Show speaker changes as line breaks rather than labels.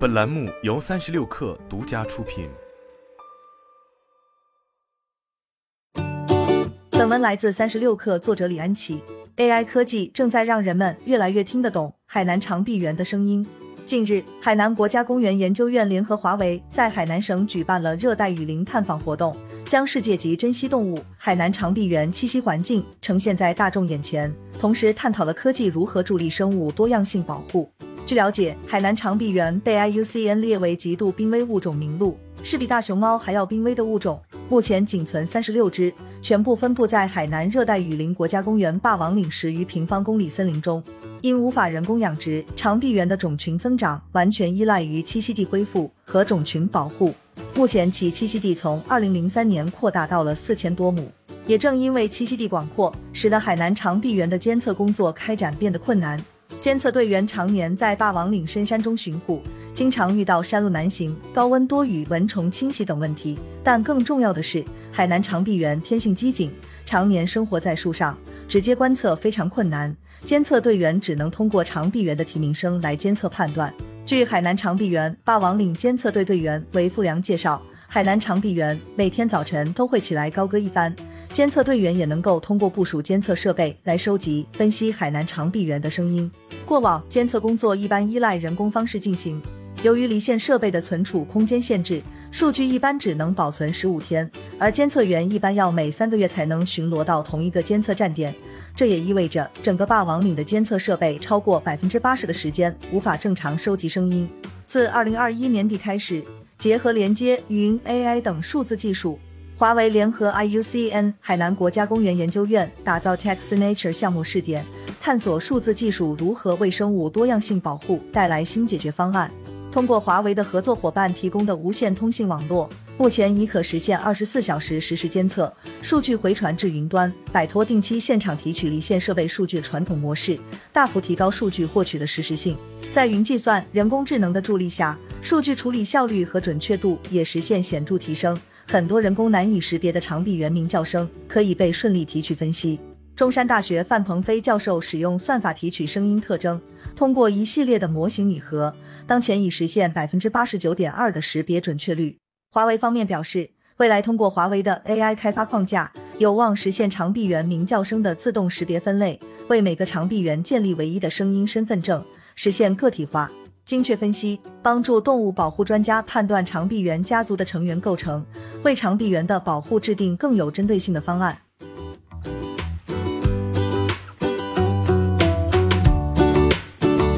本栏目由三十六氪独家出品。
本文来自三十六氪，作者李安琪。AI 科技正在让人们越来越听得懂海南长臂猿的声音。近日，海南国家公园研究院联合华为在海南省举办了热带雨林探访活动，将世界级珍稀动物海南长臂猿栖息环境呈现在大众眼前，同时探讨了科技如何助力生物多样性保护。据了解，海南长臂猿被 IUCN 列为极度濒危物种名录，是比大熊猫还要濒危的物种。目前仅存三十六只，全部分布在海南热带雨林国家公园霸王岭十余平方公里森林中。因无法人工养殖，长臂猿的种群增长完全依赖于栖息地恢复和种群保护。目前其栖息地从二零零三年扩大到了四千多亩。也正因为栖息地广阔，使得海南长臂猿的监测工作开展变得困难。监测队员常年在霸王岭深山中巡护，经常遇到山路难行、高温多雨、蚊虫侵袭等问题。但更重要的是，海南长臂猿天性机警，常年生活在树上，直接观测非常困难。监测队员只能通过长臂猿的啼鸣声来监测判断。据海南长臂猿霸王岭监测队队员韦富良介绍，海南长臂猿每天早晨都会起来高歌一番。监测队员也能够通过部署监测设备来收集、分析海南长臂猿的声音。过往监测工作一般依赖人工方式进行，由于离线设备的存储空间限制，数据一般只能保存十五天，而监测员一般要每三个月才能巡逻到同一个监测站点。这也意味着整个霸王岭的监测设备超过百分之八十的时间无法正常收集声音。自二零二一年底开始，结合连接、云、AI 等数字技术。华为联合 IUCN 海南国家公园研究院打造 TextNature 项目试点，探索数字技术如何为生物多样性保护带来新解决方案。通过华为的合作伙伴提供的无线通信网络，目前已可实现二十四小时实时监测，数据回传至云端，摆脱定期现场提取离线设备数据传统模式，大幅提高数据获取的实时性。在云计算、人工智能的助力下，数据处理效率和准确度也实现显著提升。很多人工难以识别的长臂猿鸣叫声可以被顺利提取分析。中山大学范鹏飞教授使用算法提取声音特征，通过一系列的模型拟合，当前已实现百分之八十九点二的识别准确率。华为方面表示，未来通过华为的 AI 开发框架，有望实现长臂猿鸣叫声的自动识别分类，为每个长臂猿建立唯一的声音身份证，实现个体化。精确分析，帮助动物保护专家判断长臂猿家族的成员构成，为长臂猿的保护制定更有针对性的方案。